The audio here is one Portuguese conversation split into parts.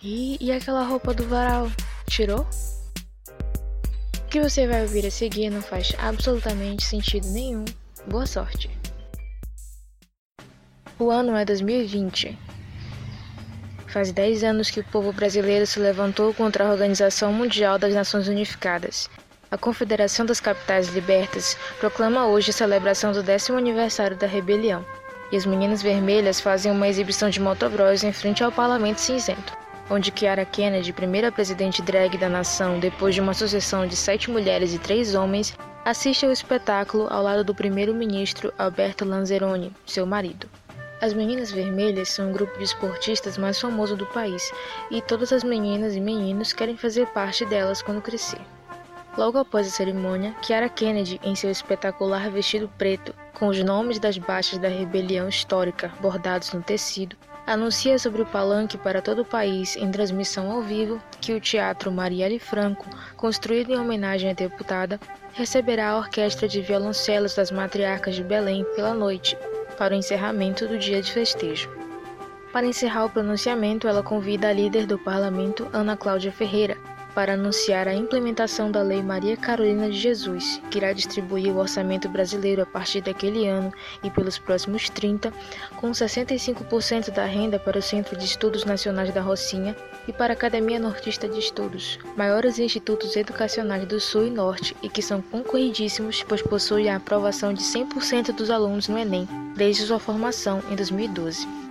E, e aquela roupa do varal? Tirou? O que você vai ouvir a seguir não faz absolutamente sentido nenhum. Boa sorte. O ano é 2020. Faz 10 anos que o povo brasileiro se levantou contra a Organização Mundial das Nações Unificadas. A Confederação das Capitais Libertas proclama hoje a celebração do décimo aniversário da rebelião. E as Meninas Vermelhas fazem uma exibição de motocross em frente ao Parlamento Cinzento onde Kiara Kennedy, primeira presidente drag da nação depois de uma sucessão de sete mulheres e três homens, assiste ao espetáculo ao lado do primeiro-ministro Alberto Lanzeroni, seu marido. As Meninas Vermelhas são o grupo de esportistas mais famoso do país e todas as meninas e meninos querem fazer parte delas quando crescer. Logo após a cerimônia, Kiara Kennedy, em seu espetacular vestido preto, com os nomes das baixas da rebelião histórica bordados no tecido, anuncia sobre o palanque para todo o país em transmissão ao vivo que o Teatro Marielle Franco, construído em homenagem à deputada, receberá a orquestra de violoncelos das matriarcas de Belém pela noite, para o encerramento do dia de festejo. Para encerrar o pronunciamento, ela convida a líder do parlamento, Ana Cláudia Ferreira, para anunciar a implementação da Lei Maria Carolina de Jesus, que irá distribuir o orçamento brasileiro a partir daquele ano e pelos próximos 30, com 65% da renda para o Centro de Estudos Nacionais da Rocinha e para a Academia Nortista de Estudos, maiores institutos educacionais do Sul e Norte e que são concorridíssimos, pois possuem a aprovação de 100% dos alunos no Enem, desde sua formação em 2012.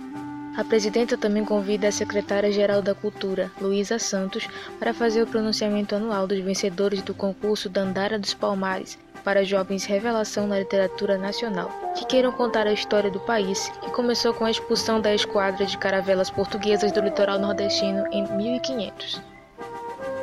A presidenta também convida a secretária-geral da Cultura, Luísa Santos, para fazer o pronunciamento anual dos vencedores do concurso Dandara dos Palmares para jovens revelação na literatura nacional, que queiram contar a história do país, que começou com a expulsão da esquadra de caravelas portuguesas do litoral nordestino em 1500.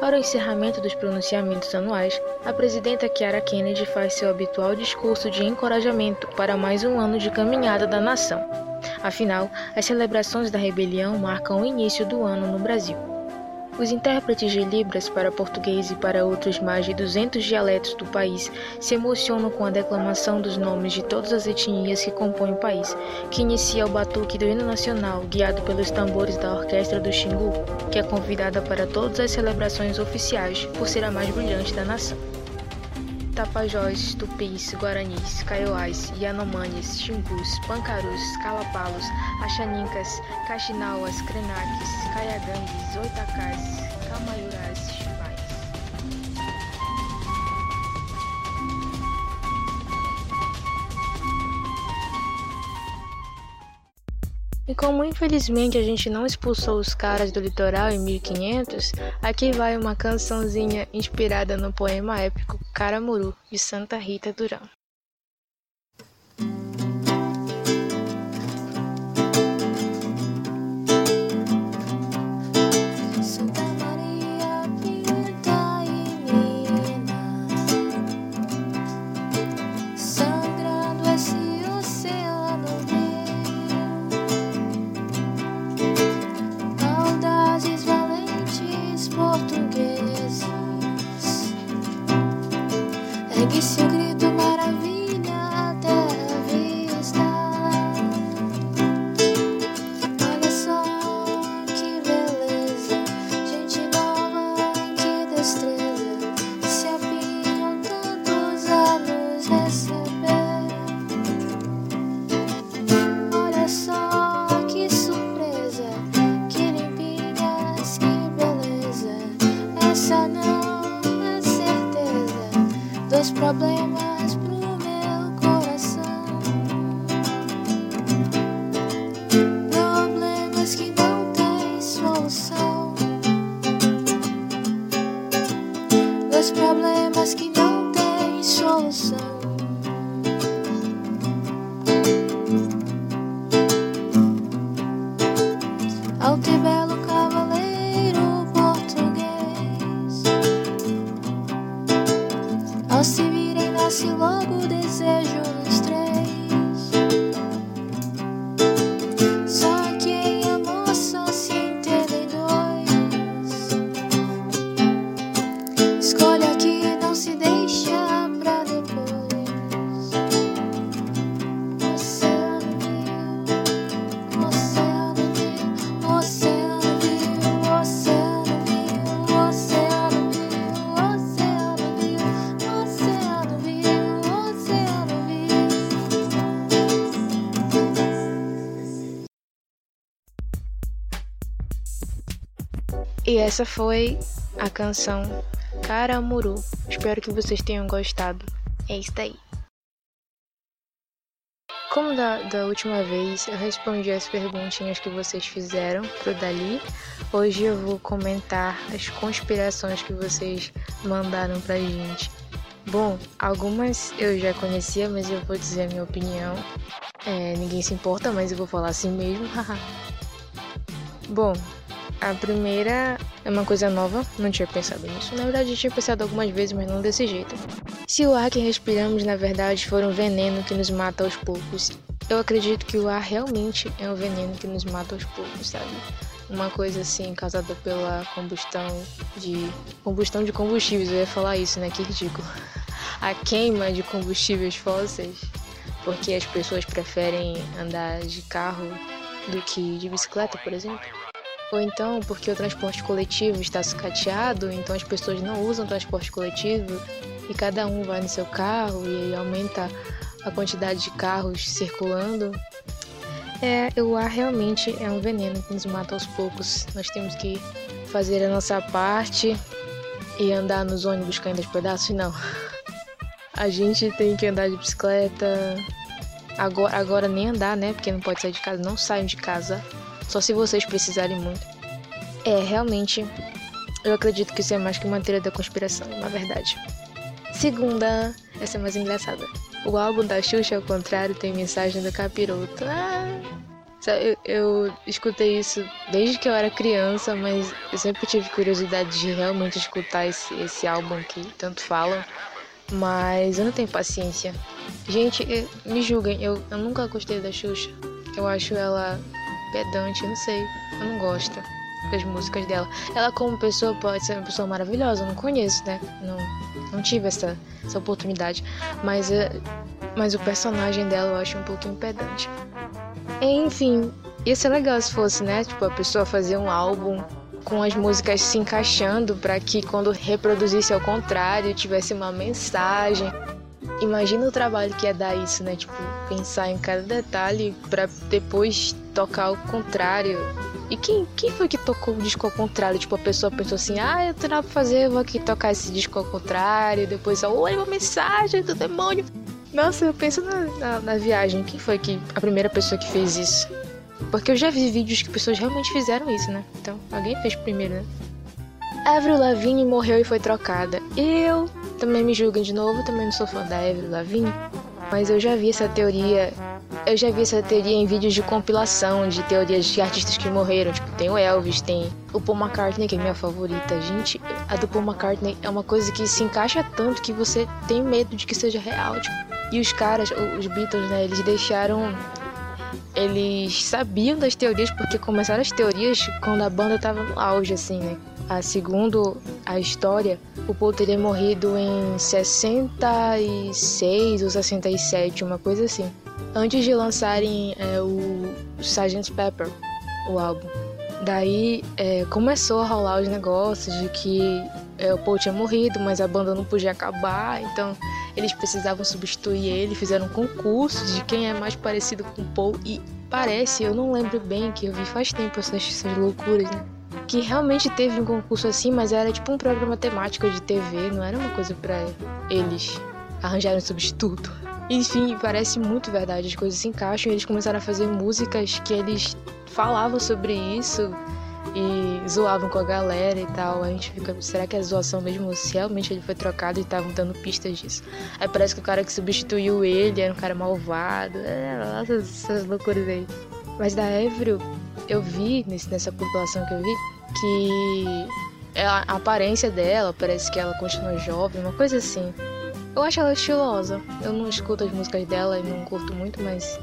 Para o encerramento dos pronunciamentos anuais, a presidenta Kiara Kennedy faz seu habitual discurso de encorajamento para mais um ano de caminhada da nação. Afinal, as celebrações da rebelião marcam o início do ano no Brasil. Os intérpretes de Libras para português e para outros mais de 200 dialetos do país se emocionam com a declamação dos nomes de todas as etnias que compõem o país, que inicia o batuque do hino nacional, guiado pelos tambores da Orquestra do Xingu, que é convidada para todas as celebrações oficiais por ser a mais brilhante da nação. Tapajós, Tupis, Guaranis, Kaiowás, Yanomamis, Xingus, Pancarus, Calapalos, Axanincas, Caxinauas, Krenaques, Caiagangues, Oitacás, E como infelizmente a gente não expulsou os caras do litoral em 1500, aqui vai uma cançãozinha inspirada no poema épico Caramuru, de Santa Rita Durão. ぎしぐ aqui E essa foi a canção Caramuru. Espero que vocês tenham gostado. É isso aí. Como da, da última vez eu respondi as perguntinhas que vocês fizeram pro Dali, hoje eu vou comentar as conspirações que vocês mandaram pra gente. Bom, algumas eu já conhecia, mas eu vou dizer a minha opinião. É, ninguém se importa, mas eu vou falar assim mesmo. Bom, a primeira é uma coisa nova, não tinha pensado nisso. Na verdade, tinha pensado algumas vezes, mas não desse jeito. Se o ar que respiramos, na verdade, for um veneno que nos mata aos poucos, eu acredito que o ar realmente é um veneno que nos mata aos poucos, sabe? Uma coisa assim causada pela combustão de combustão de combustíveis, eu ia falar isso, né? Que ridículo. A queima de combustíveis fósseis, porque as pessoas preferem andar de carro do que de bicicleta, por exemplo. Ou então porque o transporte coletivo está sucateado, então as pessoas não usam transporte coletivo e cada um vai no seu carro e aumenta a quantidade de carros circulando. É, o ar realmente é um veneno que nos mata aos poucos. Nós temos que fazer a nossa parte e andar nos ônibus caindo aos pedaços, não. A gente tem que andar de bicicleta. Agora, agora nem andar, né? Porque não pode sair de casa. Não saiam de casa só se vocês precisarem muito. É, realmente, eu acredito que isso é mais que uma teoria da conspiração, na verdade. Segunda, essa é mais engraçada. O álbum da Xuxa, ao contrário, tem mensagem do capiroto. Ah, eu, eu, escutei isso desde que eu era criança, mas eu sempre tive curiosidade de realmente escutar esse, esse álbum que tanto falam. Mas eu não tenho paciência. Gente, me julguem, eu, eu nunca gostei da Xuxa. Eu acho ela pedante, não sei. Eu não gosto das músicas dela. Ela como pessoa pode ser uma pessoa maravilhosa, eu não conheço, né? Não, não tive essa, essa oportunidade. Mas, eh, mas o personagem dela eu acho um pouquinho pedante. Enfim, ia ser legal se fosse, né? Tipo, a pessoa fazer um álbum com as músicas se encaixando para que quando reproduzisse ao contrário tivesse uma mensagem. Imagina o trabalho que ia dar isso, né? Tipo, pensar em cada detalhe para depois tocar ao contrário. E quem, quem foi que tocou o disco ao contrário? Tipo, a pessoa pensou assim: ah, eu tenho nada pra fazer, vou aqui tocar esse disco ao contrário. Depois, olha uma mensagem do demônio. Nossa, eu penso na, na, na, viagem. Quem foi que a primeira pessoa que fez isso? Porque eu já vi vídeos que pessoas realmente fizeram isso, né? Então, alguém fez primeiro, né? Avril Lavigne morreu e foi trocada. Eu também me julguem de novo, também não sou fã da Avril Lavigne, mas eu já vi essa teoria eu já vi essa teoria em vídeos de compilação de teorias de artistas que morreram. Tipo, tem o Elvis, tem o Paul McCartney, que é minha favorita. Gente, a do Paul McCartney é uma coisa que se encaixa tanto que você tem medo de que seja real. Tipo. E os caras, os Beatles, né, eles deixaram. Eles sabiam das teorias porque começaram as teorias quando a banda tava no auge, assim, né? A, segundo a história, o Paul teria morrido em 66 ou 67, uma coisa assim antes de lançarem é, o Sgt. Pepper, o álbum. Daí é, começou a rolar os negócios de que é, o Paul tinha morrido, mas a banda não podia acabar, então eles precisavam substituir ele, fizeram um concurso de quem é mais parecido com o Paul e parece, eu não lembro bem, que eu vi faz tempo essas, essas loucuras, né? Que realmente teve um concurso assim, mas era tipo um programa temático de TV, não era uma coisa para eles arranjarem um substituto. Enfim, parece muito verdade, as coisas se encaixam e eles começaram a fazer músicas que eles falavam sobre isso e zoavam com a galera e tal. A gente fica, será que é zoação mesmo? Se realmente ele foi trocado e estavam dando pistas disso. Aí parece que o cara que substituiu ele era um cara malvado. É, essas, loucuras aí. Mas da Avril, eu vi nessa compilação que eu vi que ela, a aparência dela parece que ela continua jovem, uma coisa assim. Eu acho ela estilosa. Eu não escuto as músicas dela e não curto muito, mas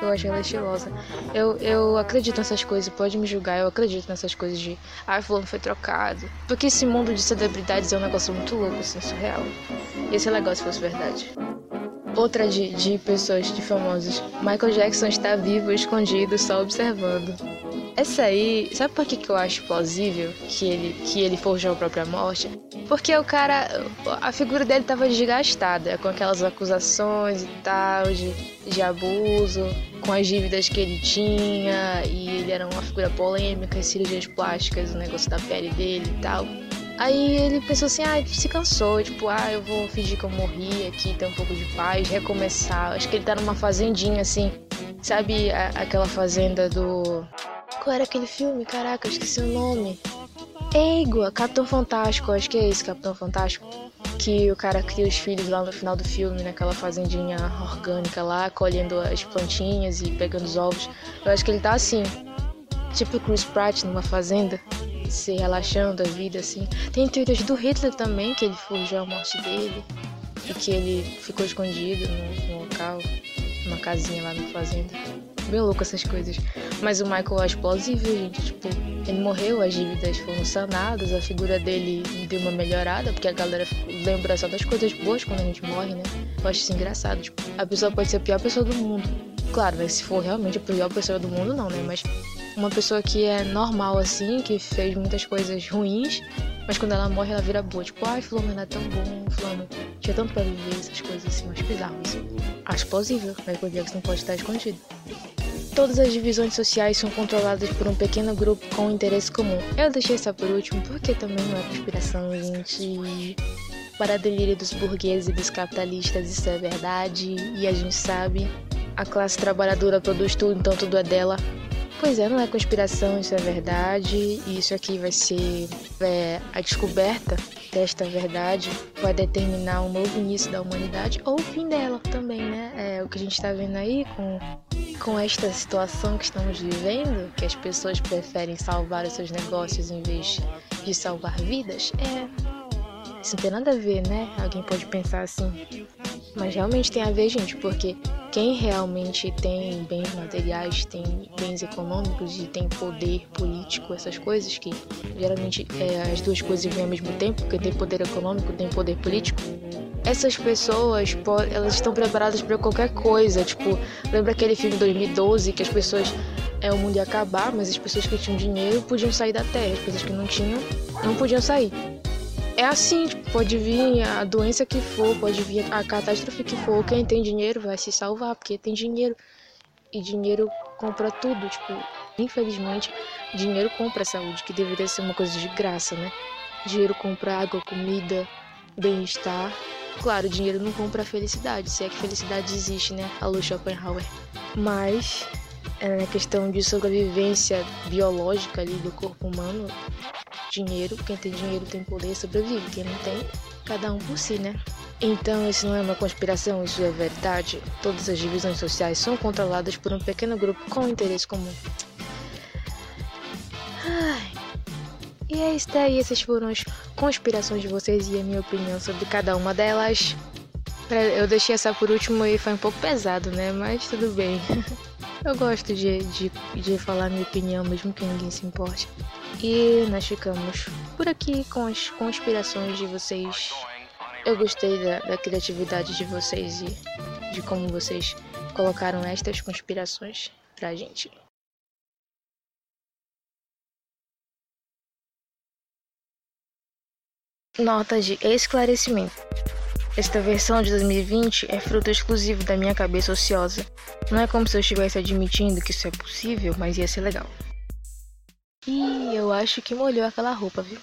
eu acho ela estilosa. Eu, eu acredito nessas coisas, pode me julgar, eu acredito nessas coisas de ah, fulano foi trocado. Porque esse mundo de celebridades é um negócio muito louco, assim, surreal. Ia ser legal se fosse verdade. Outra de, de pessoas, de famosos. Michael Jackson está vivo, escondido, só observando. Essa aí, sabe por que, que eu acho plausível que ele, que ele forjou a própria morte? Porque o cara, a figura dele tava desgastada, com aquelas acusações e tal, de, de abuso, com as dívidas que ele tinha, e ele era uma figura polêmica, as cirurgias plásticas, o negócio da pele dele e tal. Aí ele pensou assim, ah, se cansou, tipo, ah, eu vou fingir que eu morri aqui, ter um pouco de paz, recomeçar. Acho que ele tá numa fazendinha, assim, sabe a, aquela fazenda do qual era aquele filme? Caraca, eu esqueci o nome. Égua, Capitão Fantástico, acho que é esse Capitão Fantástico. Que o cara cria os filhos lá no final do filme, naquela fazendinha orgânica lá, colhendo as plantinhas e pegando os ovos. Eu acho que ele tá assim, tipo Chris Pratt numa fazenda, se relaxando a vida assim. Tem teorias do Hitler também, que ele fugiu a morte dele e que ele ficou escondido no local, numa casinha lá na fazenda bem louco essas coisas. Mas o Michael é explosivo, gente. Tipo, ele morreu, as dívidas foram sanadas, a figura dele deu uma melhorada, porque a galera lembra só das coisas boas quando a gente morre, né? Eu acho isso engraçado. Tipo, a pessoa pode ser a pior pessoa do mundo. Claro, né? Se for realmente a pior pessoa do mundo, não, né? Mas uma pessoa que é normal assim, que fez muitas coisas ruins, mas quando ela morre, ela vira boa. Tipo, ai, fulano é tão bom, fulano tinha tanto pra viver, essas coisas assim, acho bizarro. Acho plausível, Michael Jackson pode estar escondido. Todas as divisões sociais são controladas por um pequeno grupo com um interesse comum. Eu deixei essa por último porque também não é conspiração, gente. Para delírio dos burgueses e dos capitalistas, isso é verdade e a gente sabe. A classe trabalhadora produz tudo, então tudo é dela. Pois é, não é conspiração, isso é verdade. E isso aqui vai ser é, a descoberta desta verdade vai determinar um novo início da humanidade ou o fim dela também, né? É o que a gente está vendo aí com com esta situação que estamos vivendo, que as pessoas preferem salvar os seus negócios em vez de salvar vidas, é. Isso não tem nada a ver, né? Alguém pode pensar assim. Mas realmente tem a ver, gente, porque quem realmente tem bens materiais, tem bens econômicos e tem poder político, essas coisas que geralmente é, as duas coisas vêm ao mesmo tempo, porque tem poder econômico, tem poder político, essas pessoas, elas estão preparadas para qualquer coisa. Tipo, lembra aquele filme 2012 que as pessoas é o mundo ia acabar, mas as pessoas que tinham dinheiro podiam sair da Terra, as pessoas que não tinham não podiam sair. É assim, tipo, pode vir a doença que for, pode vir a catástrofe que for, quem tem dinheiro vai se salvar, porque tem dinheiro. E dinheiro compra tudo, tipo, infelizmente, dinheiro compra saúde, que deveria ser uma coisa de graça, né? Dinheiro compra água, comida, bem-estar Claro, dinheiro não compra felicidade, se é que felicidade existe, né? A Lu Schopenhauer. Mas, é, na questão de sobrevivência biológica ali do corpo humano, dinheiro, quem tem dinheiro tem poder, sobrevive. Quem não tem, cada um por si, né? Então, isso não é uma conspiração, isso é verdade. Todas as divisões sociais são controladas por um pequeno grupo com interesse comum. Ai. E é isso daí, essas foram as conspirações de vocês e a minha opinião sobre cada uma delas. Eu deixei essa por último e foi um pouco pesado, né? Mas tudo bem. Eu gosto de, de, de falar minha opinião, mesmo que ninguém se importe. E nós ficamos por aqui com as conspirações de vocês. Eu gostei da, da criatividade de vocês e de como vocês colocaram estas conspirações pra gente. Nota de esclarecimento. Esta versão de 2020 é fruto exclusivo da minha cabeça ociosa. Não é como se eu estivesse admitindo que isso é possível, mas ia ser legal. E eu acho que molhou aquela roupa, viu?